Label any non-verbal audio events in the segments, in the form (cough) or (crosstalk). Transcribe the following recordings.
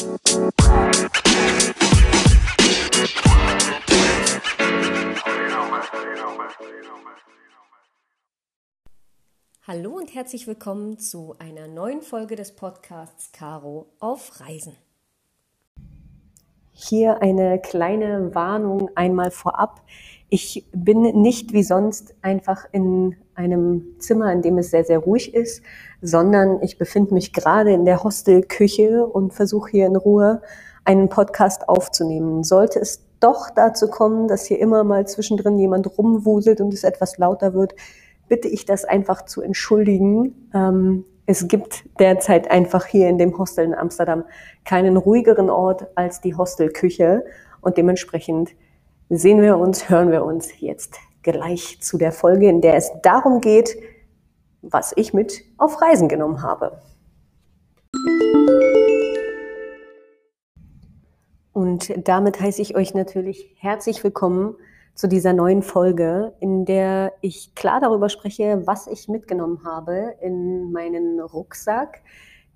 Hallo und herzlich willkommen zu einer neuen Folge des Podcasts Caro auf Reisen. Hier eine kleine Warnung einmal vorab. Ich bin nicht wie sonst einfach in einem Zimmer, in dem es sehr, sehr ruhig ist, sondern ich befinde mich gerade in der Hostelküche und versuche hier in Ruhe einen Podcast aufzunehmen. Sollte es doch dazu kommen, dass hier immer mal zwischendrin jemand rumwuselt und es etwas lauter wird, bitte ich das einfach zu entschuldigen. Ähm, es gibt derzeit einfach hier in dem Hostel in Amsterdam keinen ruhigeren Ort als die Hostelküche und dementsprechend sehen wir uns, hören wir uns jetzt gleich zu der Folge, in der es darum geht, was ich mit auf Reisen genommen habe. Und damit heiße ich euch natürlich herzlich willkommen zu dieser neuen Folge, in der ich klar darüber spreche, was ich mitgenommen habe in meinen Rucksack,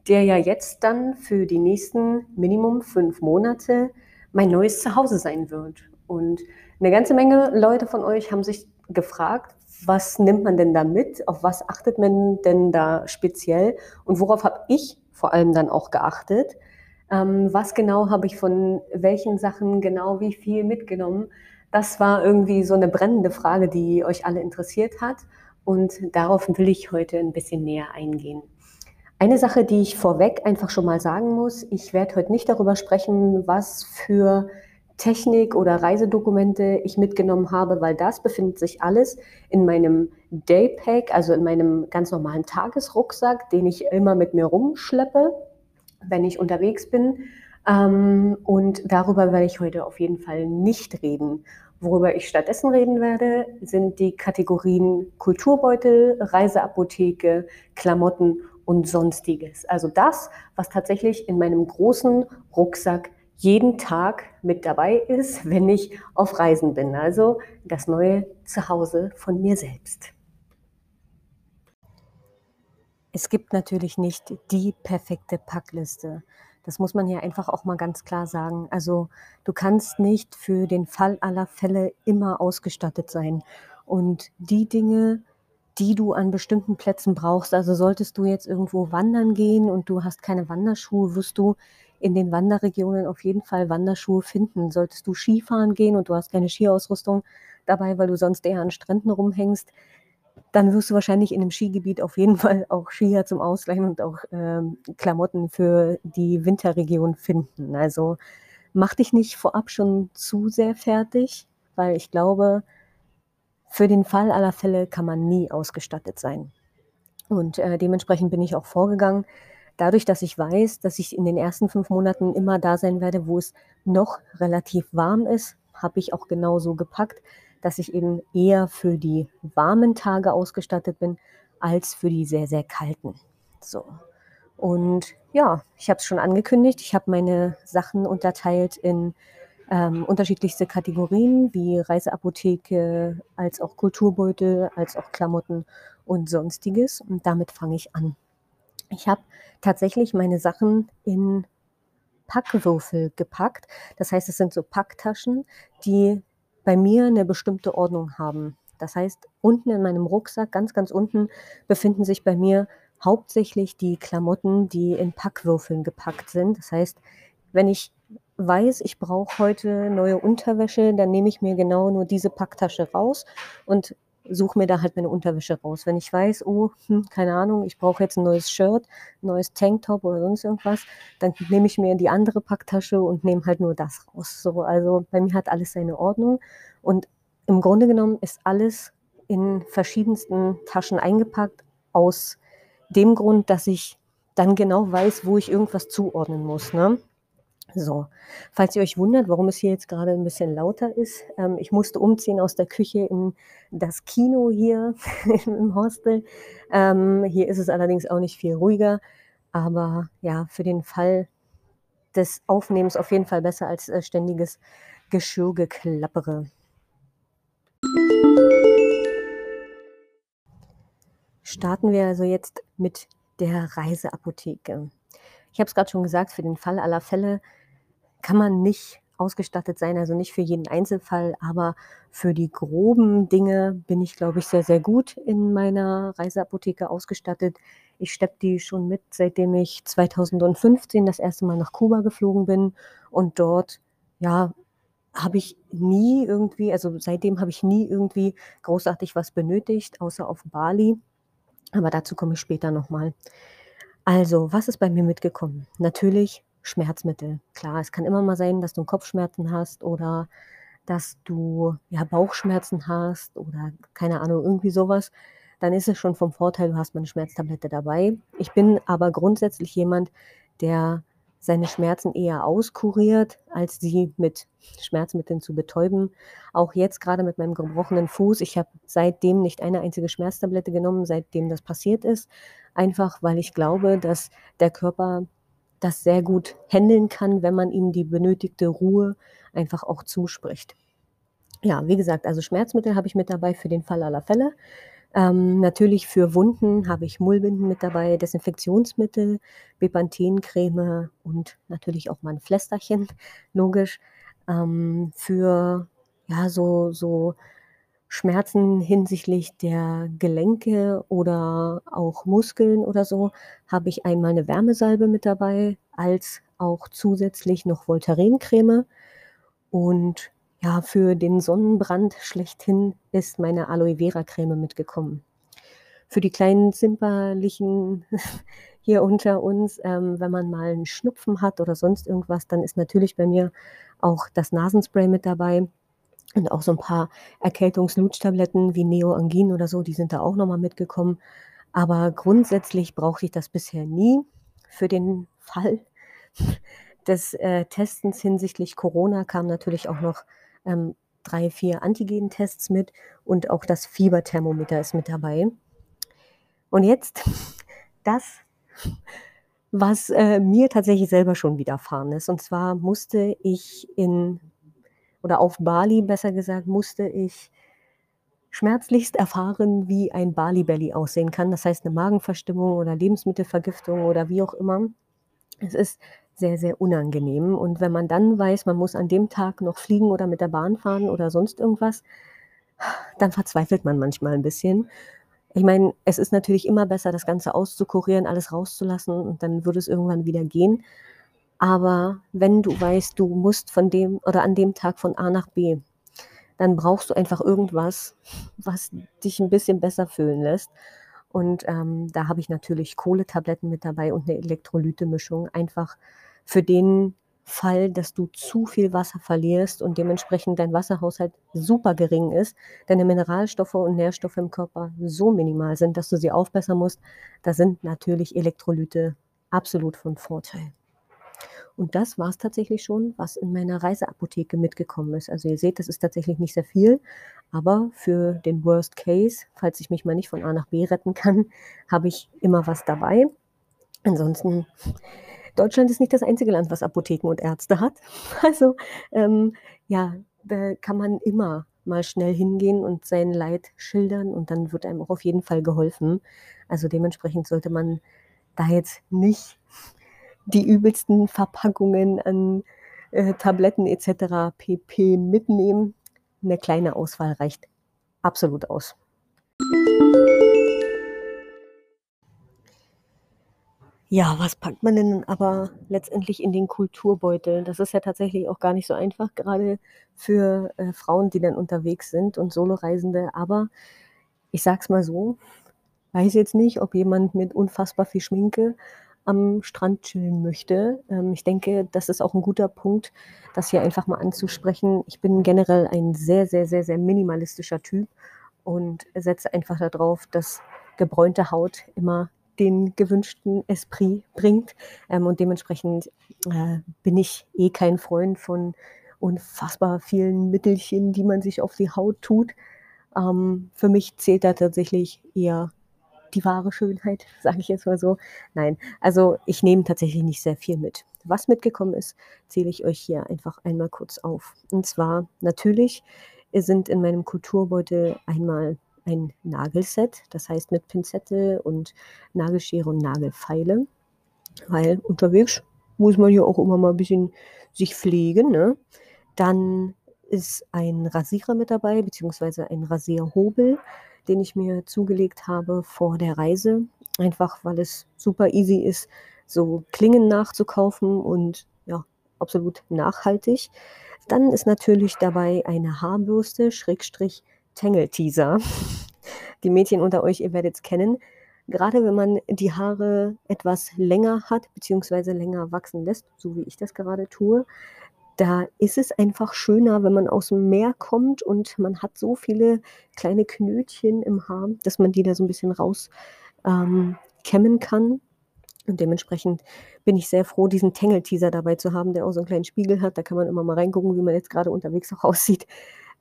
der ja jetzt dann für die nächsten Minimum fünf Monate mein neues Zuhause sein wird. Und eine ganze Menge Leute von euch haben sich gefragt, was nimmt man denn da mit? Auf was achtet man denn da speziell? Und worauf habe ich vor allem dann auch geachtet? Ähm, was genau habe ich von welchen Sachen genau wie viel mitgenommen? Das war irgendwie so eine brennende Frage, die euch alle interessiert hat. Und darauf will ich heute ein bisschen näher eingehen. Eine Sache, die ich vorweg einfach schon mal sagen muss, ich werde heute nicht darüber sprechen, was für Technik oder Reisedokumente ich mitgenommen habe, weil das befindet sich alles in meinem Daypack, also in meinem ganz normalen Tagesrucksack, den ich immer mit mir rumschleppe, wenn ich unterwegs bin. Ähm, und darüber werde ich heute auf jeden Fall nicht reden. Worüber ich stattdessen reden werde, sind die Kategorien Kulturbeutel, Reiseapotheke, Klamotten und sonstiges. Also das, was tatsächlich in meinem großen Rucksack jeden Tag mit dabei ist, (laughs) wenn ich auf Reisen bin. Also das neue Zuhause von mir selbst. Es gibt natürlich nicht die perfekte Packliste. Das muss man hier einfach auch mal ganz klar sagen. Also du kannst nicht für den Fall aller Fälle immer ausgestattet sein. Und die Dinge, die du an bestimmten Plätzen brauchst, also solltest du jetzt irgendwo wandern gehen und du hast keine Wanderschuhe, wirst du in den Wanderregionen auf jeden Fall Wanderschuhe finden. Solltest du Skifahren gehen und du hast keine Skiausrüstung dabei, weil du sonst eher an Stränden rumhängst, dann wirst du wahrscheinlich in dem Skigebiet auf jeden (laughs) Fall auch Skier zum Ausleihen und auch ähm, Klamotten für die Winterregion finden. Also mach dich nicht vorab schon zu sehr fertig, weil ich glaube, für den Fall aller Fälle kann man nie ausgestattet sein. Und äh, dementsprechend bin ich auch vorgegangen. Dadurch, dass ich weiß, dass ich in den ersten fünf Monaten immer da sein werde, wo es noch relativ warm ist, habe ich auch genauso gepackt, dass ich eben eher für die warmen Tage ausgestattet bin als für die sehr, sehr kalten. So. Und ja, ich habe es schon angekündigt, ich habe meine Sachen unterteilt in ähm, unterschiedlichste Kategorien wie Reiseapotheke, als auch Kulturbeutel, als auch Klamotten und sonstiges. Und damit fange ich an. Ich habe tatsächlich meine Sachen in Packwürfel gepackt. Das heißt, es sind so Packtaschen, die bei mir eine bestimmte Ordnung haben. Das heißt, unten in meinem Rucksack, ganz, ganz unten, befinden sich bei mir hauptsächlich die Klamotten, die in Packwürfeln gepackt sind. Das heißt, wenn ich weiß, ich brauche heute neue Unterwäsche, dann nehme ich mir genau nur diese Packtasche raus und suche mir da halt meine Unterwäsche raus. Wenn ich weiß, oh, hm, keine Ahnung, ich brauche jetzt ein neues Shirt, ein neues Tanktop oder sonst irgendwas, dann nehme ich mir die andere Packtasche und nehme halt nur das raus. So, also bei mir hat alles seine Ordnung und im Grunde genommen ist alles in verschiedensten Taschen eingepackt aus dem Grund, dass ich dann genau weiß, wo ich irgendwas zuordnen muss. Ne? So, falls ihr euch wundert, warum es hier jetzt gerade ein bisschen lauter ist, ähm, ich musste umziehen aus der Küche in das Kino hier (laughs) im Hostel. Ähm, hier ist es allerdings auch nicht viel ruhiger, aber ja, für den Fall des Aufnehmens auf jeden Fall besser als äh, ständiges Geschirrgeklappere. Starten wir also jetzt mit der Reiseapotheke. ich habe es gerade schon gesagt, für den Fall aller Fälle kann man nicht ausgestattet sein, also nicht für jeden Einzelfall, aber für die groben Dinge bin ich, glaube ich, sehr, sehr gut in meiner Reiseapotheke ausgestattet. Ich schleppe die schon mit, seitdem ich 2015 das erste Mal nach Kuba geflogen bin und dort, ja, habe ich nie irgendwie, also seitdem habe ich nie irgendwie großartig was benötigt, außer auf Bali. Aber dazu komme ich später nochmal. Also, was ist bei mir mitgekommen? Natürlich Schmerzmittel. Klar, es kann immer mal sein, dass du Kopfschmerzen hast oder dass du ja Bauchschmerzen hast oder keine Ahnung, irgendwie sowas. Dann ist es schon vom Vorteil, du hast mal eine Schmerztablette dabei. Ich bin aber grundsätzlich jemand, der seine Schmerzen eher auskuriert, als sie mit Schmerzmitteln zu betäuben. Auch jetzt gerade mit meinem gebrochenen Fuß. Ich habe seitdem nicht eine einzige Schmerztablette genommen, seitdem das passiert ist. Einfach weil ich glaube, dass der Körper das sehr gut handeln kann, wenn man ihm die benötigte Ruhe einfach auch zuspricht. Ja, wie gesagt, also Schmerzmittel habe ich mit dabei für den Fall aller Fälle. Ähm, natürlich für Wunden habe ich Mullbinden mit dabei, Desinfektionsmittel, Bepanthen-Creme und natürlich auch mal ein Pflästerchen, (laughs) logisch. Ähm, für ja, so, so Schmerzen hinsichtlich der Gelenke oder auch Muskeln oder so, habe ich einmal eine Wärmesalbe mit dabei, als auch zusätzlich noch Voltaren-Creme. Und ja, für den Sonnenbrand schlechthin ist meine Aloe Vera Creme mitgekommen. Für die kleinen Zimperlichen (laughs) hier unter uns, ähm, wenn man mal einen Schnupfen hat oder sonst irgendwas, dann ist natürlich bei mir auch das Nasenspray mit dabei. Und auch so ein paar Erkältungslutschtabletten wie Neoangin oder so, die sind da auch noch mal mitgekommen. Aber grundsätzlich brauchte ich das bisher nie. Für den Fall (laughs) des, äh, Testens hinsichtlich Corona kamen natürlich auch noch, ähm, 3, 4 Antigentests mit und auch das Fieberthermometer ist mit dabei. Und jetzt (laughs) das, was, äh, mir tatsächlich selber schon widerfahren ist. Und zwar musste ich in oder auf Bali besser gesagt, musste ich schmerzlichst erfahren, wie ein Bali Belly aussehen kann. Das heißt, eine Magenverstimmung oder Lebensmittelvergiftung oder wie auch immer. Es ist sehr, sehr unangenehm. Und wenn man dann weiß, man muss an dem Tag noch fliegen oder mit der Bahn fahren oder sonst irgendwas, dann verzweifelt man manchmal ein bisschen. Ich meine, es ist natürlich immer besser, das Ganze auszukurieren, alles rauszulassen und dann würde es irgendwann wieder gehen. Aber wenn du weißt, du musst von dem oder an dem Tag von A nach B, dann brauchst du einfach irgendwas, was dich ein bisschen besser fühlen lässt. Und ähm, da habe ich natürlich Kohletabletten mit dabei und eine Elektrolytemischung, einfach für den Fall, dass du zu viel Wasser verlierst und dementsprechend dein Wasserhaushalt super gering ist, deine Mineralstoffe und Nährstoffe im Körper so minimal sind, dass du sie aufbessern musst, da sind natürlich Elektrolyte absolut von Vorteil. Und das war es tatsächlich schon, was in meiner Reiseapotheke mitgekommen ist. Also ihr seht, das ist tatsächlich nicht sehr viel, aber für den Worst Case, falls ich mich mal nicht von A nach B retten kann, (laughs) habe ich immer was dabei. Ansonsten, Deutschland ist nicht das einzige Land, was Apotheken und Ärzte hat. (laughs) Also ähm, ja, da kann man immer mal schnell hingehen und sein Leid schildern und dann wird einem auch auf jeden Fall geholfen. Also dementsprechend sollte man da jetzt nicht die übelsten Verpackungen an äh, Tabletten etc. pp. mitnehmen. Eine kleine Auswahl reicht absolut aus. Ja, was packt man denn aber letztendlich in den Kulturbeutel? Das ist ja tatsächlich auch gar nicht so einfach, gerade für äh, Frauen, die dann unterwegs sind und Soloreisende. Aber ich sag's mal so, weiß jetzt nicht, ob jemand mit unfassbar viel Schminke am Strand chillen möchte. Ähm, ich denke, das ist auch ein guter Punkt, das hier einfach mal anzusprechen. Ich bin generell ein sehr, sehr, sehr, sehr minimalistischer Typ und setze einfach darauf, dass gebräunte Haut immer den gewünschten Esprit bringt. Ähm, und dementsprechend äh, bin ich eh kein Freund von unfassbar vielen Mittelchen, die man sich auf die Haut tut. Ähm, für mich zählt da tatsächlich eher die wahre Schönheit, (laughs) sage ich jetzt mal so. Nein, also ich nehme tatsächlich nicht sehr viel mit. Was mitgekommen ist, zähle ich euch hier einfach einmal kurz auf. Und zwar natürlich sind in meinem Kulturbeutel einmal ein Nagelset, das heißt mit Pinzette und Nagelschere und Nagelfeile. weil unterwegs muss man ja auch immer mal ein bisschen sich pflegen, ne? Dann ist ein Rasierer mit dabei, beziehungsweise ein Rasierhobel, den ich mir zugelegt habe vor der Reise, einfach weil es super easy ist, so Klingen nachzukaufen und ja, absolut nachhaltig. Dann ist natürlich dabei eine Haarbürste, Schrägstrich Tangle-Teaser. (laughs) Die Mädchen unter euch, ihr werdet es kennen. Gerade wenn man die Haare etwas länger hat, beziehungsweise länger wachsen lässt, so wie ich das gerade tue, da ist es einfach schöner, wenn man aus dem Meer kommt und man hat so viele kleine Knötchen im Haar, dass man die da so ein bisschen raus ähm, kann. Und dementsprechend bin ich sehr froh, diesen Tangle-Teaser dabei zu haben, der auch so einen kleinen Spiegel hat. Da kann man immer mal reingucken, wie man jetzt gerade unterwegs auch (laughs) aussieht.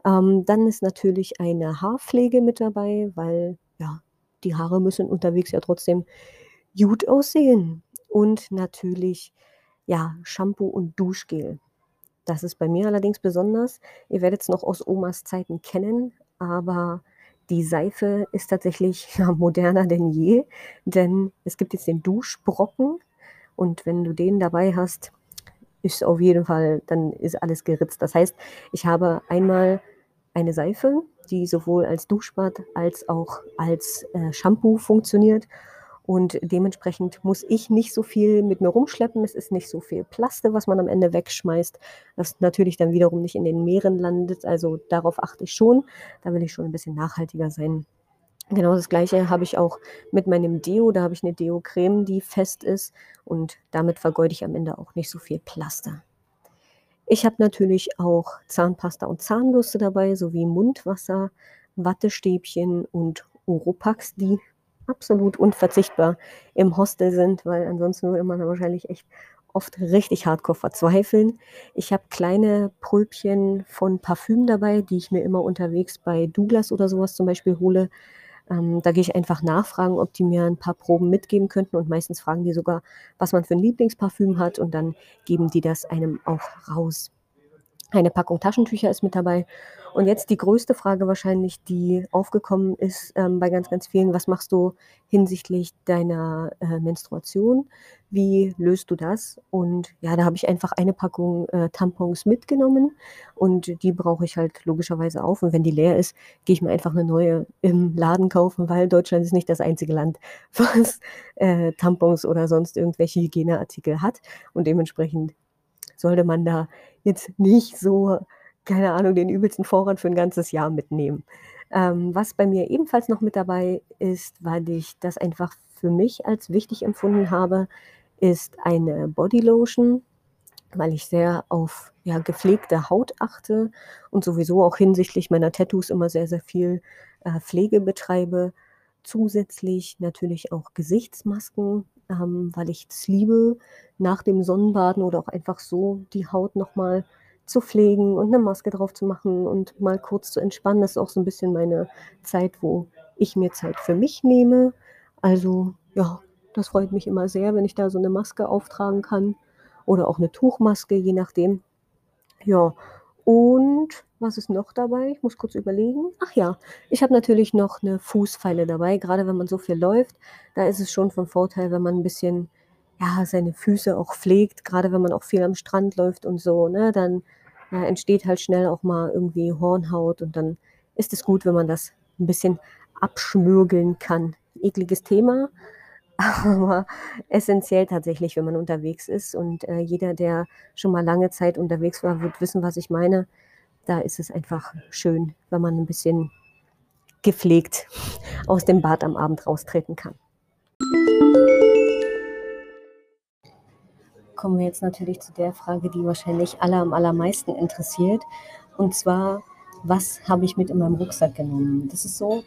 Ähm, dann ist natürlich eine Haarpflege mit dabei, weil ja, die Haare müssen unterwegs ja trotzdem gut aussehen. Und natürlich ja, Shampoo und Duschgel. Das ist bei mir allerdings besonders. Ihr werdet es noch aus Omas Zeiten kennen, aber die Seife ist tatsächlich (laughs) ja, moderner denn je, denn es gibt jetzt den Duschbrocken und wenn du den dabei hast, ist auf jeden Fall, dann ist alles geritzt. Das heißt, ich habe einmal eine Seife, die sowohl als Duschbad als auch als äh, Shampoo funktioniert und dementsprechend muss ich nicht so viel mit mir rumschleppen. Es ist nicht so viel Plaste, was man am Ende wegschmeißt, das natürlich dann wiederum nicht in den Meeren landet. Also darauf achte ich schon. Da will ich schon ein bisschen nachhaltiger sein. Genau das gleiche habe ich auch mit meinem Deo. Da habe ich eine Deo-Creme, die fest ist und damit vergeude ich am Ende auch nicht so viel Plaster. Ich habe natürlich auch Zahnpasta und Zahnbürste dabei, sowie Mundwasser, Wattestäbchen und Oropax, die absolut unverzichtbar im Hostel sind, weil ansonsten würde man wahrscheinlich echt oft richtig hardcore verzweifeln. Ich habe kleine Pröbchen von Parfüm dabei, die ich mir immer unterwegs bei Douglas oder sowas zum Beispiel hole. Ähm, da gehe ich einfach nachfragen, ob die mir ein paar Proben mitgeben könnten und meistens fragen die sogar, was man für ein Lieblingsparfüm hat und dann geben die das einem auch raus. Eine Packung Taschentücher ist mit dabei. Und jetzt die größte Frage wahrscheinlich, die aufgekommen ist ähm, bei ganz, ganz vielen. Was machst du hinsichtlich deiner äh, Menstruation? Wie löst du das? Und ja, da habe ich einfach eine Packung äh, Tampons mitgenommen und die brauche ich halt logischerweise auf. Und wenn die leer ist, gehe ich mir einfach eine neue im Laden kaufen, weil Deutschland ist nicht das einzige Land, (laughs) was äh, Tampons oder sonst irgendwelche Hygieneartikel hat. Und dementsprechend sollte man da jetzt nicht so, keine Ahnung, den übelsten Vorrat für ein ganzes Jahr mitnehmen. Ähm, was bei mir ebenfalls noch mit dabei ist, weil ich das einfach für mich als wichtig empfunden habe, ist eine Bodylotion, weil ich sehr auf ja, gepflegte Haut achte und sowieso auch hinsichtlich meiner Tattoos immer sehr, sehr viel äh, Pflege betreibe. Zusätzlich natürlich auch Gesichtsmasken, ähm, weil ich es liebe, nach dem Sonnenbaden oder auch einfach so die Haut nochmal zu pflegen und eine Maske drauf zu machen und mal kurz zu entspannen. Das ist auch so ein bisschen meine Zeit, wo ich mir Zeit für mich nehme. Also ja, das freut mich immer sehr, wenn ich da so eine Maske auftragen kann oder auch eine Tuchmaske, je nachdem. Ja, und was ist noch dabei? Ich muss kurz überlegen. Ach ja, ich habe natürlich noch eine Fußfeile dabei. Gerade wenn man so viel läuft, da ist es schon von Vorteil, wenn man ein bisschen, ja, seine Füße auch pflegt. Gerade wenn man auch viel am Strand läuft und so, ne, dann ja, entsteht halt schnell auch mal irgendwie Hornhaut und dann ist es gut, wenn man das ein bisschen abschmürgeln kann. Ekliges Thema, (laughs) aber essentiell tatsächlich, wenn man unterwegs ist. Und äh, jeder, der schon mal lange Zeit unterwegs war, wird wissen, was ich meine. Da ist es einfach schön, wenn man ein bisschen gepflegt aus dem Bad am Abend raustreten kann. Kommen wir jetzt natürlich zu der Frage, die wahrscheinlich alle am allermeisten interessiert. Und zwar, was habe ich mit in meinem Rucksack genommen? Das ist so,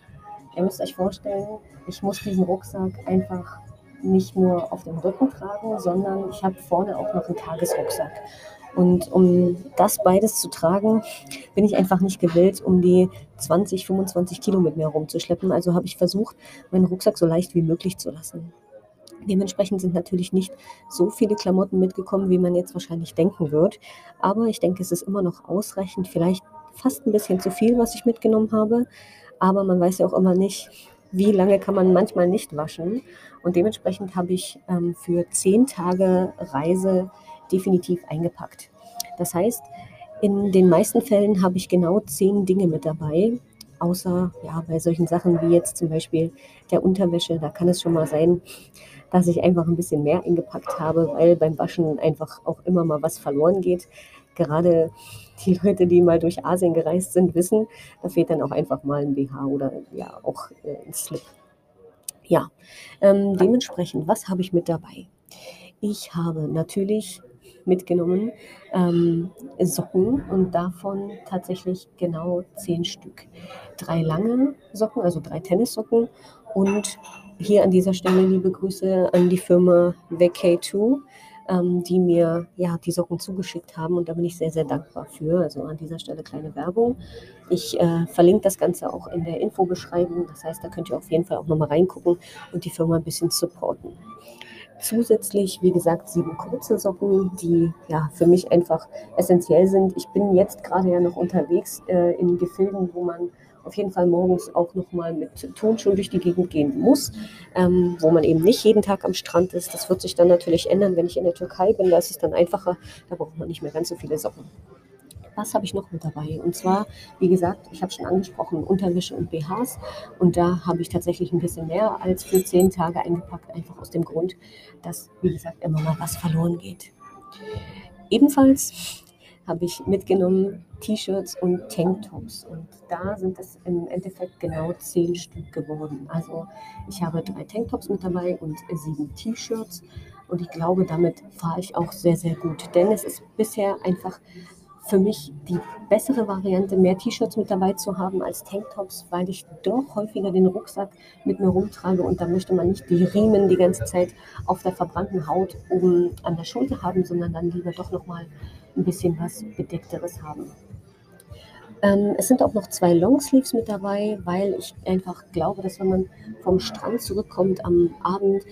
Ihr müsst euch vorstellen, ich muss diesen Rucksack einfach nicht nur auf dem Rücken tragen, sondern ich habe vorne auch noch einen Tagesrucksack. Und um das beides zu tragen, bin ich einfach nicht gewillt, um die 20, 25 Kilo mit mir rumzuschleppen. Also habe ich versucht, meinen Rucksack so leicht wie möglich zu lassen. Dementsprechend sind natürlich nicht so viele Klamotten mitgekommen, wie man jetzt wahrscheinlich denken wird. Aber ich denke, es ist immer noch ausreichend, vielleicht fast ein bisschen zu viel, was ich mitgenommen habe. Aber man weiß ja auch immer nicht, wie lange kann man manchmal nicht waschen. Und dementsprechend habe ich ähm, für zehn Tage Reise definitiv eingepackt. Das heißt, in den meisten Fällen habe ich genau zehn Dinge mit dabei, außer ja, bei solchen Sachen wie jetzt zum Beispiel der Unterwäsche, da kann es schon mal sein, dass ich einfach ein bisschen mehr eingepackt habe, weil beim Waschen einfach auch immer mal was verloren geht. Gerade die Leute, die mal durch Asien gereist sind, wissen, da fehlt dann auch einfach mal ein BH oder ja auch äh, ein Slip. Ja, ähm, dementsprechend, was habe ich mit dabei? Ich habe natürlich mitgenommen ähm, Socken und davon tatsächlich genau zehn Stück. Drei lange Socken, also drei Tennissocken und hier an dieser Stelle liebe Grüße an die Firma Vacay2, ähm, die mir ja die Socken zugeschickt haben und da bin ich sehr, sehr dankbar für. Also an dieser Stelle kleine Werbung. Ich äh, verlinke das Ganze auch in der Infobeschreibung. Das heißt, da könnt ihr auf jeden Fall auch nochmal reingucken und die Firma ein bisschen supporten. Zusätzlich, wie gesagt, sieben kurze Socken, die ja für mich einfach essentiell sind. Ich bin jetzt gerade ja noch unterwegs äh, in Gefilden, wo man auf jeden Fall morgens auch nochmal mit Turnschuhen durch die Gegend gehen muss, ähm, wo man eben nicht jeden Tag am Strand ist. Das wird sich dann natürlich ändern, wenn ich in der Türkei bin. Da ist es dann einfacher. Da braucht man nicht mehr ganz so viele Socken. Was habe ich noch mit dabei? Und zwar, wie gesagt, ich habe schon angesprochen, Unterwäsche und BHs. Und da habe ich tatsächlich ein bisschen mehr als für zehn Tage eingepackt, einfach aus dem Grund, dass, wie gesagt, immer mal was verloren geht. Ebenfalls habe ich mitgenommen T-Shirts und Tanktops. Und da sind es im Endeffekt genau zehn Stück geworden. Also ich habe drei Tanktops mit dabei und sieben T-Shirts. Und ich glaube, damit fahre ich auch sehr, sehr gut. Denn es ist bisher einfach für mich die bessere Variante, mehr T-Shirts mit dabei zu haben als Tanktops, weil ich doch häufiger den Rucksack mit mir rumtrage und da möchte man nicht die Riemen die ganze Zeit auf der verbrannten Haut oben an der Schulter haben, sondern dann lieber doch nochmal ein bisschen was Bedeckteres haben. Ähm, es sind auch noch zwei Longsleeves mit dabei, weil ich einfach glaube, dass wenn man vom Strand zurückkommt am Abend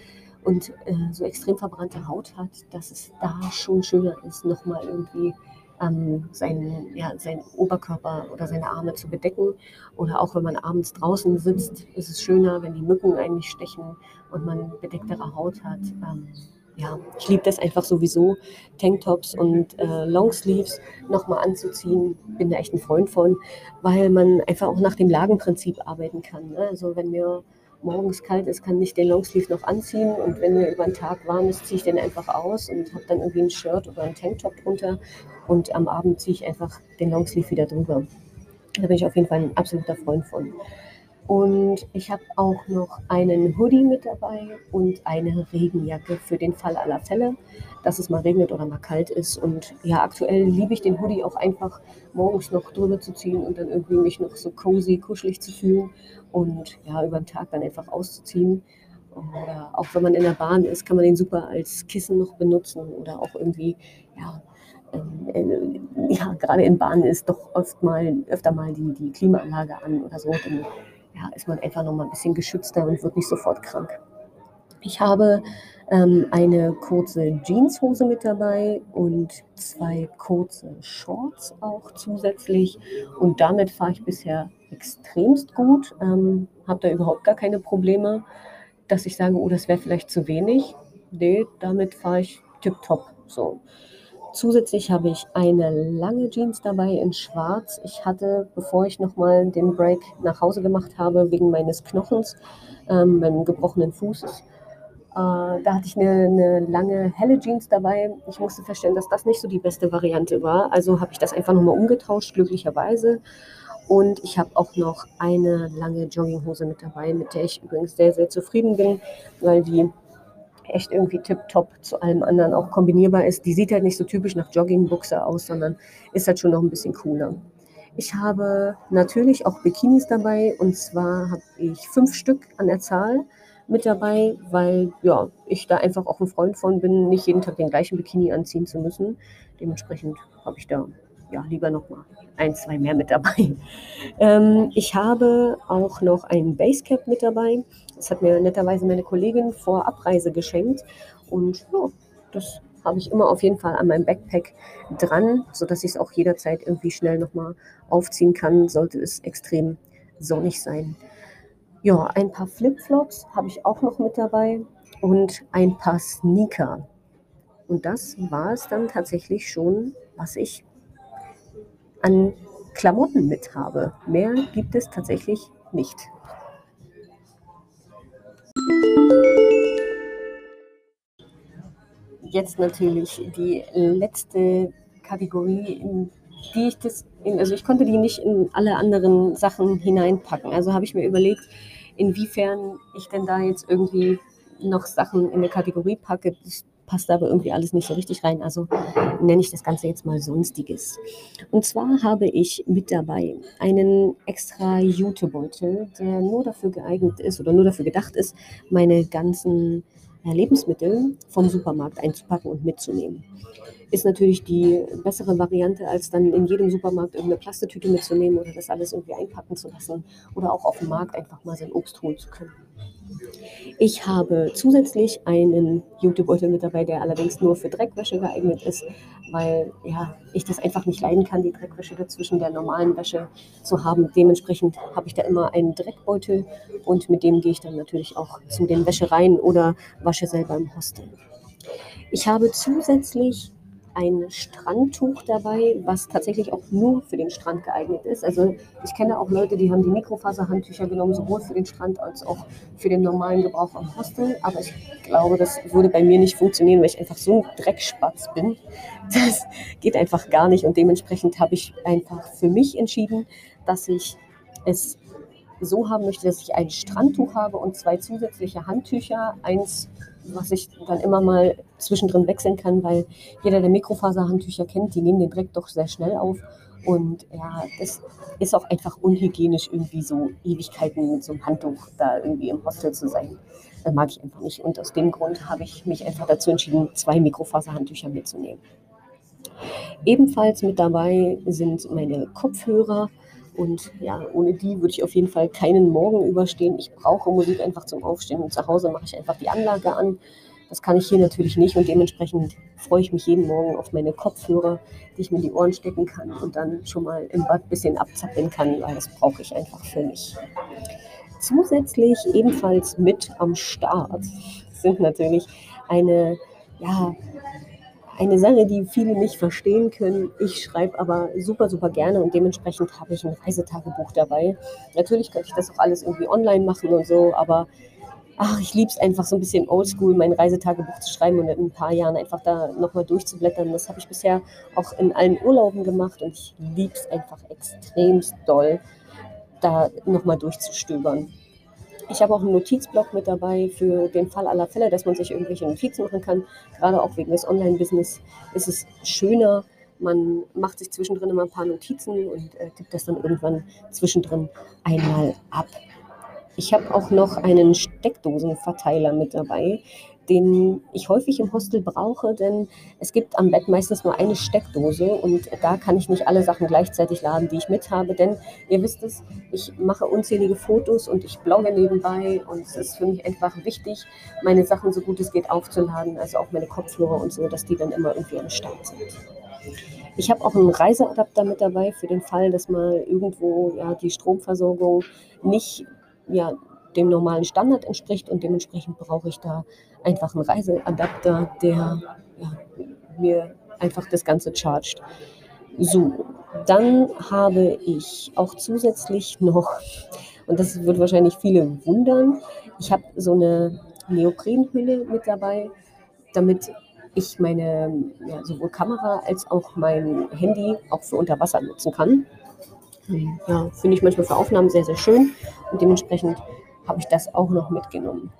und äh, so extrem verbrannte Haut hat, dass es da schon schöner ist, nochmal irgendwie ähm, seinen, ja, seinen Oberkörper oder seine Arme zu bedecken. Oder auch wenn man abends draußen sitzt, ist es schöner, wenn die Mücken eigentlich stechen und man bedecktere Haut hat. Ähm, ja, ich liebe das einfach sowieso, Tanktops und äh, Longsleeves nochmal anzuziehen. Bin da echt ein Freund von, weil man einfach auch nach dem Lagenprinzip arbeiten kann. Ne? Also wenn mir morgens kalt ist, kann ich den Longsleeve noch anziehen und wenn mir über den Tag warm ist, ziehe ich den einfach aus und habe dann irgendwie ein Shirt oder einen Tanktop drunter und am Abend ziehe ich einfach den Longsleeve wieder drüber. Da bin ich auf jeden Fall ein absoluter Freund von. Und ich habe auch noch einen Hoodie mit dabei und eine Regenjacke für den Fall aller Fälle, dass es mal regnet oder mal kalt ist. Und ja, aktuell liebe ich den Hoodie auch einfach morgens noch drüber zu ziehen und dann irgendwie mich noch so cozy, kuschelig zu fühlen und ja, über den Tag dann einfach auszuziehen. Oder auch wenn man in der Bahn ist, kann man den super als Kissen noch benutzen oder auch irgendwie, ja, ähm, äh, ja, gerade in Bahnen ist doch oft mal, öfter mal die, die Klimaanlage an oder so. Dann ja, ist man einfach noch mal ein bisschen geschützter und wird nicht sofort krank. Ich habe ähm, eine kurze Jeanshose mit dabei und zwei kurze Shorts auch zusätzlich. Und damit fahre ich bisher extremst gut. Ähm, habe da überhaupt gar keine Probleme, dass ich sage, oh, das wäre vielleicht zu wenig. Nee, damit fahre ich tipptopp. So. Zusätzlich habe ich eine lange Jeans dabei in schwarz. Ich hatte, bevor ich nochmal den Break nach Hause gemacht habe, wegen meines Knochens, ähm, meinem gebrochenen Fußes, äh, da hatte ich eine, eine, lange helle Jeans dabei. Ich musste feststellen, dass das nicht so die beste Variante war. Also habe ich das einfach nochmal umgetauscht, glücklicherweise. Und ich habe auch noch eine lange Jogginghose mit dabei, mit der ich übrigens sehr, sehr zufrieden bin, weil die echt irgendwie tipptopp zu allem anderen auch kombinierbar ist. Die sieht halt nicht so typisch nach Joggingbuchse aus, sondern ist halt schon noch ein bisschen cooler. Ich habe natürlich auch Bikinis dabei und zwar habe ich fünf Stück an der Zahl mit dabei, weil ja, ich da einfach auch ein Freund von bin, nicht jeden Tag den gleichen Bikini anziehen zu müssen. Dementsprechend habe ich da ja, lieber noch mal ein, zwei mehr mit dabei. (laughs) Ähm, ich habe auch noch ein Basecap mit dabei. Das hat mir netterweise meine Kollegin vor Abreise geschenkt. Und ja, das habe ich immer auf jeden Fall an meinem Backpack dran, sodass ich es auch jederzeit irgendwie schnell nochmal aufziehen kann, sollte es extrem sonnig sein. Ja, ein paar Flipflops habe ich auch noch mit dabei und ein paar Sneaker. Und das war es dann tatsächlich schon, was ich an Klamotten mit habe. Mehr gibt es tatsächlich nicht. Jetzt natürlich die letzte Kategorie, in die ich das, in, also ich konnte die nicht in alle anderen Sachen hineinpacken. Also habe ich mir überlegt, inwiefern ich denn da jetzt irgendwie noch Sachen in eine Kategorie packe. Passt aber irgendwie alles nicht so richtig rein. Also nenne ich das Ganze jetzt mal Sonstiges. Und zwar habe ich mit dabei einen extra Jutebeutel, der nur dafür geeignet ist oder nur dafür gedacht ist, meine ganzen äh, Lebensmittel vom Supermarkt einzupacken und mitzunehmen. Ist natürlich die bessere Variante, als dann in jedem Supermarkt irgendeine Plastetüte mitzunehmen oder das alles irgendwie einpacken zu lassen oder auch auf dem Markt einfach mal sein Obst holen zu können. Ich habe zusätzlich einen Jutebeutel mit dabei, der allerdings nur für Dreckwäsche geeignet ist, weil ja, ich das einfach nicht leiden kann, die Dreckwäsche dazwischen der normalen Wäsche zu haben. Dementsprechend habe ich da immer einen Dreckbeutel und mit dem gehe ich dann natürlich auch zu den Wäschereien oder wasche selber im Hostel. Ich habe zusätzlich ein Strandtuch dabei, was tatsächlich auch nur für den Strand geeignet ist. Also ich kenne auch Leute, die haben die Mikrofaserhandtücher genommen, sowohl für den Strand als auch für den normalen Gebrauch am Hostel. Aber ich glaube, das würde bei mir nicht funktionieren, weil ich einfach so ein Dreckspatz bin. Das geht einfach gar nicht. Und dementsprechend habe ich einfach für mich entschieden, dass ich es so haben möchte, dass ich ein Strandtuch habe und zwei zusätzliche Handtücher. Eins was ich dann immer mal zwischendrin wechseln kann, weil jeder, der Mikrofaserhandtücher kennt, die nehmen den Dreck doch sehr schnell auf. Und ja, das ist auch einfach unhygienisch, irgendwie so Ewigkeiten mit so einem Handtuch da irgendwie im Hostel zu sein. Das mag ich einfach nicht. Und aus dem Grund habe ich mich einfach dazu entschieden, zwei Mikrofaserhandtücher mitzunehmen. Ebenfalls mit dabei sind meine Kopfhörer. Und ja, ohne die würde ich auf jeden Fall keinen Morgen überstehen. Ich brauche Musik einfach zum Aufstehen. Und zu Hause mache ich einfach die Anlage an. Das kann ich hier natürlich nicht und dementsprechend freue ich mich jeden Morgen auf meine Kopfhörer, die ich mir in die Ohren stecken kann und dann schon mal im Bad ein bisschen abzappeln kann, weil das brauche ich einfach für mich. Zusätzlich ebenfalls mit am Start sind natürlich eine ja, eine Sache, die viele nicht verstehen können. Ich schreibe aber super, super gerne und dementsprechend habe ich ein Reisetagebuch dabei. Natürlich könnte ich das auch alles irgendwie online machen und so, aber ach, ich liebe es einfach so ein bisschen oldschool, mein Reisetagebuch zu schreiben und in ein paar Jahren einfach da nochmal durchzublättern. Das habe ich bisher auch in allen Urlauben gemacht und ich liebe es einfach extremst doll, da nochmal durchzustöbern. Ich habe auch einen Notizblock mit dabei für den Fall aller Fälle, dass man sich irgendwelche Notizen machen kann. Gerade auch wegen des Online-Business ist es schöner. Man macht sich zwischendrin immer ein paar Notizen und äh, tippt das dann irgendwann zwischendrin einmal ab. Ich habe auch noch einen Steckdosenverteiler mit dabei, den ich häufig im Hostel brauche, denn es gibt am Bett meistens nur eine Steckdose und da kann ich nicht alle Sachen gleichzeitig laden, die ich mit habe, denn ihr wisst es, ich mache unzählige Fotos und ich blogge nebenbei und es ist für mich einfach wichtig, meine Sachen so gut es geht aufzuladen, also auch meine Kopfhörer und so, dass die dann immer irgendwie am Start sind. Ich habe auch einen Reiseadapter mit dabei für den Fall, dass mal irgendwo ja, die Stromversorgung nicht ja, dem normalen Standard entspricht und dementsprechend brauche ich da einfach einen Reiseadapter, der ja, mir einfach das Ganze chargt. So, dann habe ich auch zusätzlich noch, und das wird wahrscheinlich viele wundern, ich habe so eine Neoprenhülle mit dabei, damit ich meine ja, sowohl Kamera als auch mein Handy auch für unter Wasser nutzen kann. Ja, finde ich manchmal für Aufnahmen sehr, sehr schön und dementsprechend habe ich das auch noch mitgenommen.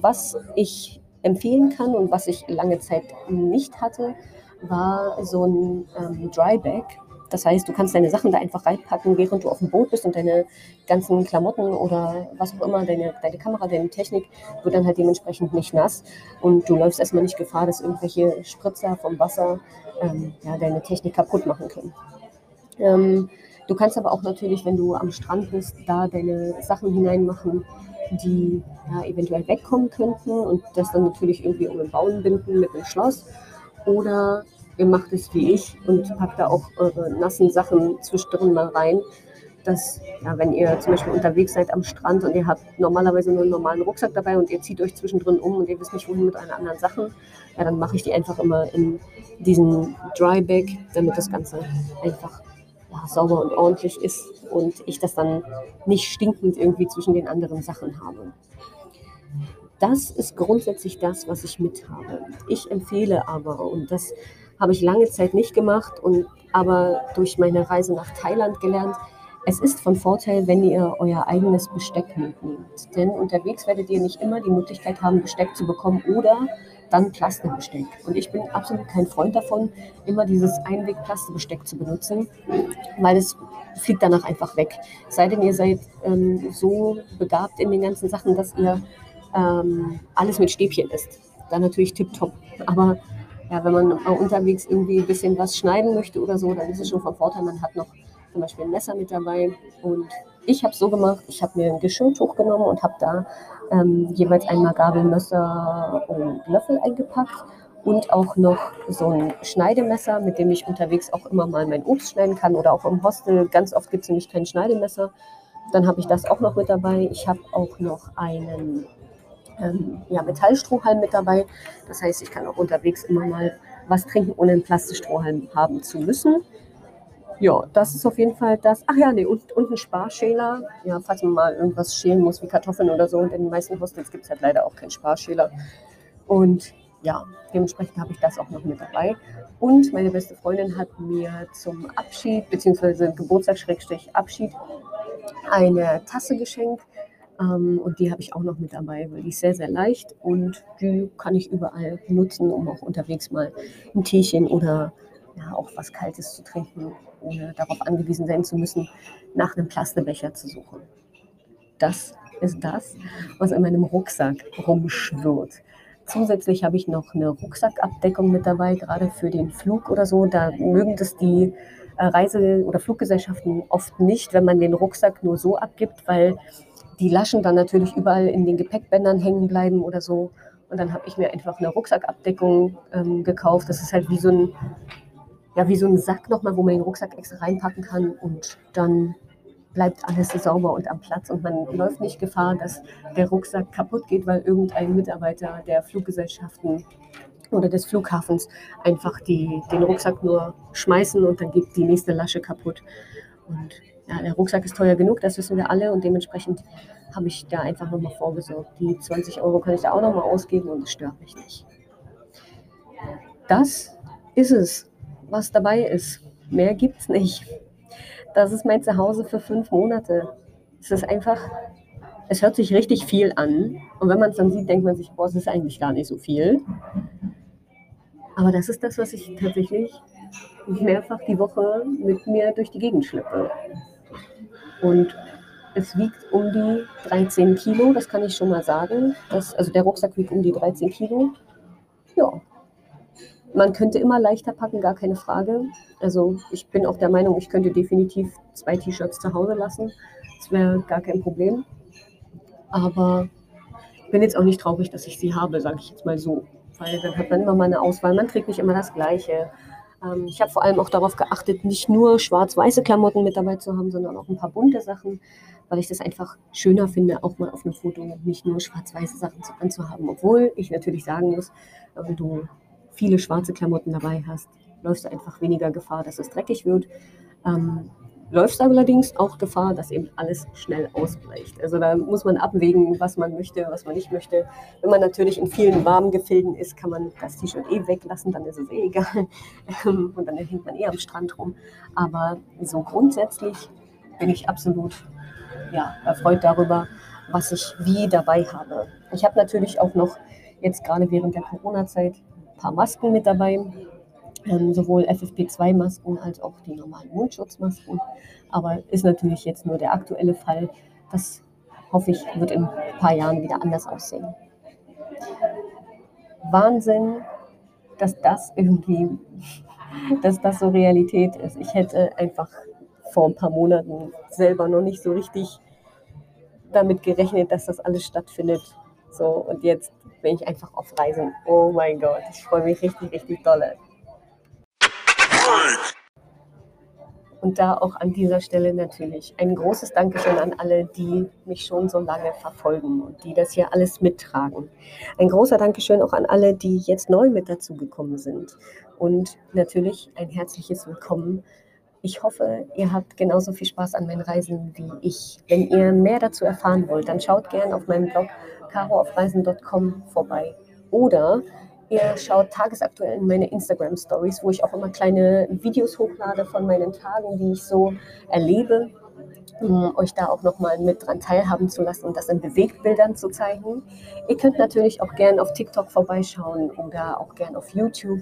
Was ich empfehlen kann und was ich lange Zeit nicht hatte, war so ein ähm, Dryback. Das heißt, du kannst deine Sachen da einfach reinpacken, während du auf dem Boot bist und deine ganzen Klamotten oder was auch immer, deine, deine Kamera, deine Technik wird dann halt dementsprechend nicht nass und du läufst erstmal nicht Gefahr, dass irgendwelche Spritzer vom Wasser ähm, ja, deine Technik kaputt machen können. Ähm, Du kannst aber auch natürlich, wenn du am Strand bist, da deine Sachen hineinmachen, die ja, eventuell wegkommen könnten und das dann natürlich irgendwie um den Baum binden mit einem Schloss. Oder ihr macht es wie ich und packt da auch eure nassen Sachen zwischendrin mal rein. dass, ja, wenn ihr zum Beispiel unterwegs seid am Strand und ihr habt normalerweise nur einen normalen Rucksack dabei und ihr zieht euch zwischendrin um und ihr wisst nicht, wohin mit euren anderen Sachen, ja, dann mache ich die einfach immer in diesen Dry damit das Ganze einfach ja, sauber und ordentlich ist und ich das dann nicht stinkend irgendwie zwischen den anderen Sachen habe. Das ist grundsätzlich das, was ich mit habe. Ich empfehle aber, und das habe ich lange Zeit nicht gemacht, und aber durch meine Reise nach Thailand gelernt, es ist von Vorteil, wenn ihr euer eigenes Besteck mitnehmt. Denn unterwegs werdet ihr nicht immer die Möglichkeit haben, Besteck zu bekommen oder dann Plastikbesteck. Und ich bin absolut kein Freund davon, immer dieses Einweg-Plastikbesteck zu benutzen, weil es fliegt danach einfach weg. Sei denn, ihr seid ähm, so begabt in den ganzen Sachen, dass ihr ähm, alles mit Stäbchen isst. Dann natürlich tipptopp. Aber ja, wenn man unterwegs irgendwie ein bisschen was schneiden möchte oder so, dann ist es schon von Vorteil, man hat noch zum Beispiel ein Messer mit dabei. Und ich habe es so gemacht, ich habe mir ein Geschirrtuch genommen und habe da ähm, jeweils einmal Gabel, Messer und Löffel eingepackt und auch noch so ein Schneidemesser, mit dem ich unterwegs auch immer mal mein Obst schneiden kann oder auch im Hostel. Ganz oft gibt es nämlich kein Schneidemesser. Dann habe ich das auch noch mit dabei. Ich habe auch noch einen ähm, ja, Metallstrohhalm mit dabei. Das heißt, ich kann auch unterwegs immer mal was trinken, ohne einen Plastikstrohhalm haben zu müssen. Ja, das ist auf jeden Fall das. Ach ja, nee, und, und ein Sparschäler. Ja, falls man mal irgendwas schälen muss, wie Kartoffeln oder so. Und in den meisten Hostels gibt es halt leider auch keinen Sparschäler. Und ja, dementsprechend habe ich das auch noch mit dabei. Und meine beste Freundin hat mir zum Abschied, beziehungsweise Geburtstag-Abschied, eine Tasse geschenkt ähm, und die habe ich auch noch mit dabei, weil die ist sehr, sehr leicht und die kann ich überall nutzen, um auch unterwegs mal ein Teechen oder ja, auch was Kaltes zu trinken, ohne darauf angewiesen sein zu müssen, nach einem Plastebecher zu suchen. Das ist das, was in meinem Rucksack rumschwirrt. Zusätzlich habe ich noch eine Rucksackabdeckung mit dabei, gerade für den Flug oder so. Da mögen das die äh, Reise- oder Fluggesellschaften oft nicht, wenn man den Rucksack nur so abgibt, weil die Laschen dann natürlich überall in den Gepäckbändern hängen bleiben oder so. Und dann habe ich mir einfach eine Rucksackabdeckung ähm, gekauft. Das ist halt wie so ein, ja, wie so ein Sack nochmal, wo man den Rucksack extra reinpacken kann und dann bleibt alles sauber und am Platz und man läuft nicht Gefahr, dass der Rucksack kaputt geht, weil irgendein Mitarbeiter der Fluggesellschaften oder des Flughafens einfach die, den Rucksack nur schmeißen und dann geht die nächste Lasche kaputt. Und ja, der Rucksack ist teuer genug, das wissen wir alle und dementsprechend habe ich da einfach nochmal vorgesorgt. Die 20 Euro kann ich da auch nochmal ausgeben und es stört mich nicht. Das ist es, was dabei ist. Mehr gibt es nicht. Das ist mein Zuhause für fünf Monate. Es ist einfach, es hört sich richtig viel an. Und wenn man es dann sieht, denkt man sich, boah, es ist eigentlich gar nicht so viel. Aber das ist das, was ich tatsächlich mehrfach die Woche mit mir durch die Gegend schleppe. Und es wiegt um die 13 Kilo, das kann ich schon mal sagen. Das, also der Rucksack wiegt um die 13 Kilo. Ja. Man könnte immer leichter packen, gar keine Frage. Also ich bin auch der Meinung, ich könnte definitiv zwei T-Shirts zu Hause lassen. Das wäre gar kein Problem. Aber ich bin jetzt auch nicht traurig, dass ich sie habe, sage ich jetzt mal so. Weil dann hat man immer mal eine Auswahl. Man trägt nicht immer das Gleiche. Ähm, ich habe vor allem auch darauf geachtet, nicht nur schwarz-weiße Klamotten mit dabei zu haben, sondern auch ein paar bunte Sachen, weil ich das einfach schöner finde, auch mal auf einem Foto nicht nur schwarz-weiße Sachen anzuhaben. Obwohl ich natürlich sagen muss, wenn du viele schwarze Klamotten dabei hast, läufst du einfach weniger Gefahr, dass es dreckig wird. Ähm, läufst allerdings auch Gefahr, dass eben alles schnell ausbleicht. Also da muss man abwägen, was man möchte, was man nicht möchte. Wenn man natürlich in vielen warmen Gefilden ist, kann man das T-Shirt eh weglassen, dann ist es eh (laughs) egal. Und dann hängt man eh am Strand rum. Aber so grundsätzlich bin ich absolut ja, erfreut darüber, was ich wie dabei habe. Ich habe natürlich auch noch jetzt gerade während der Corona-Zeit paar Masken mit dabei ähm, sowohl FFP2-Masken als auch die normalen Mundschutzmasken. Aber ist natürlich jetzt nur der aktuelle Fall. Das hoffe ich, wird in ein paar Jahren wieder anders aussehen. Wahnsinn, dass das irgendwie, (laughs) dass das so Realität ist. Ich hätte einfach vor ein paar Monaten selber noch nicht so richtig damit gerechnet, dass das alles stattfindet. So, und jetzt bin ich einfach auf Reisen. Oh mein Gott, ich freue mich richtig, richtig dolle. Und da auch an dieser Stelle natürlich ein großes Dankeschön an alle, die mich schon so lange verfolgen und die das hier alles mittragen. Ein großer Dankeschön auch an alle, die jetzt neu mit dazugekommen sind. Und natürlich ein herzliches Willkommen ich hoffe, ihr habt genauso viel Spaß an meinen Reisen wie ich. Wenn ihr mehr dazu erfahren wollt, dann schaut gerne auf meinem Blog caroaufreisen.com vorbei. Oder ihr schaut tagesaktuell in meine Instagram Stories, wo ich auch immer kleine Videos hochlade von meinen Tagen, die ich so erlebe, um euch da auch nochmal mit dran teilhaben zu lassen und das in Bewegtbildern zu zeigen. Ihr könnt natürlich auch gerne auf TikTok vorbeischauen oder auch gerne auf YouTube.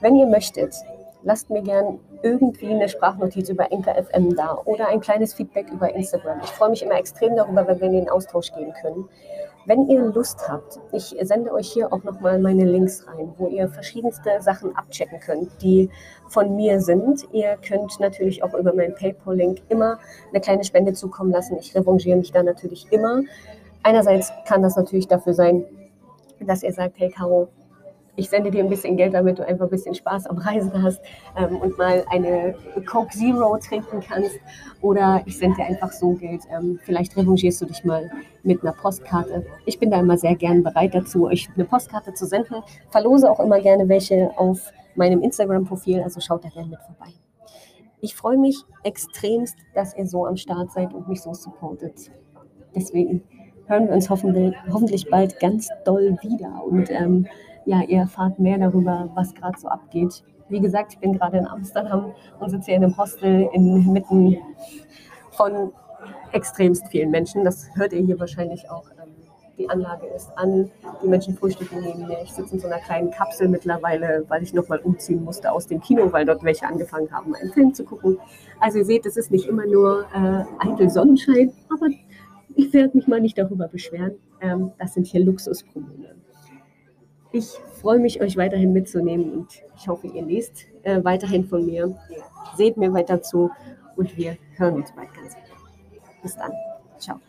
Wenn ihr möchtet, lasst mir gern irgendwie eine Sprachnotiz über Enker da oder ein kleines Feedback über Instagram. Ich freue mich immer extrem darüber, wenn wir in den Austausch gehen können. Wenn ihr Lust habt, ich sende euch hier auch nochmal meine Links rein, wo ihr verschiedenste Sachen abchecken könnt, die von mir sind. Ihr könnt natürlich auch über meinen PayPal-Link immer eine kleine Spende zukommen lassen. Ich revanchiere mich da natürlich immer. Einerseits kann das natürlich dafür sein, dass ihr sagt, hey Caro, ich sende dir ein bisschen Geld, damit du einfach ein bisschen Spaß am Reisen hast ähm, und mal eine Coke Zero trinken kannst. Oder ich sende dir einfach so Geld. Ähm, vielleicht revanchierst du dich mal mit einer Postkarte. Ich bin da immer sehr gern bereit dazu, euch eine Postkarte zu senden. Verlose auch immer gerne welche auf meinem Instagram-Profil, also schaut da gerne mit vorbei. Ich freue mich extremst, dass ihr so am Start seid und mich so supportet. Deswegen hören wir uns hoffentlich, hoffentlich bald ganz doll wieder. Und ähm, ja, ihr erfahrt mehr darüber, was gerade so abgeht. Wie gesagt, ich bin gerade in Amsterdam und sitze hier in einem Hostel inmitten von extremst vielen Menschen. Das hört ihr hier wahrscheinlich auch. Ähm, die Anlage ist an, die Menschen frühstücken neben mir. Ich sitze in so einer kleinen Kapsel mittlerweile, weil ich nochmal umziehen musste aus dem Kino, weil dort welche angefangen haben, einen Film zu gucken. Also ihr seht, es ist nicht immer nur äh, eitel Sonnenschein, aber ich werde mich mal nicht darüber beschweren. Ähm, das sind hier Luxusprobleme. Ich freue mich, euch weiterhin mitzunehmen und ich hoffe, ihr lest äh, weiterhin von mir, ihr seht mir weiter zu und wir hören uns bald ganz wieder. Bis dann. Ciao.